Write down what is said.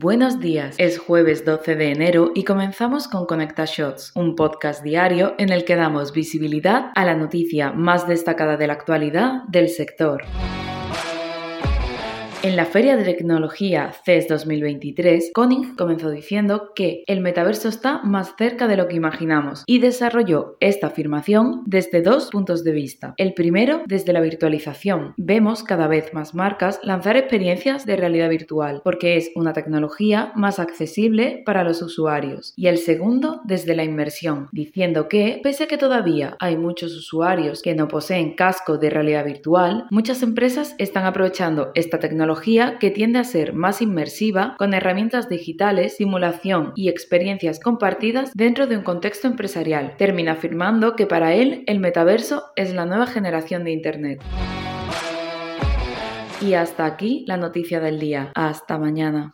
Buenos días, es jueves 12 de enero y comenzamos con Conecta Shots, un podcast diario en el que damos visibilidad a la noticia más destacada de la actualidad del sector. En la Feria de Tecnología CES 2023, Koning comenzó diciendo que el metaverso está más cerca de lo que imaginamos y desarrolló esta afirmación desde dos puntos de vista. El primero, desde la virtualización. Vemos cada vez más marcas lanzar experiencias de realidad virtual porque es una tecnología más accesible para los usuarios. Y el segundo, desde la inmersión, diciendo que, pese a que todavía hay muchos usuarios que no poseen casco de realidad virtual, muchas empresas están aprovechando esta que tiende a ser más inmersiva con herramientas digitales, simulación y experiencias compartidas dentro de un contexto empresarial. Termina afirmando que para él el metaverso es la nueva generación de Internet. Y hasta aquí la noticia del día. Hasta mañana.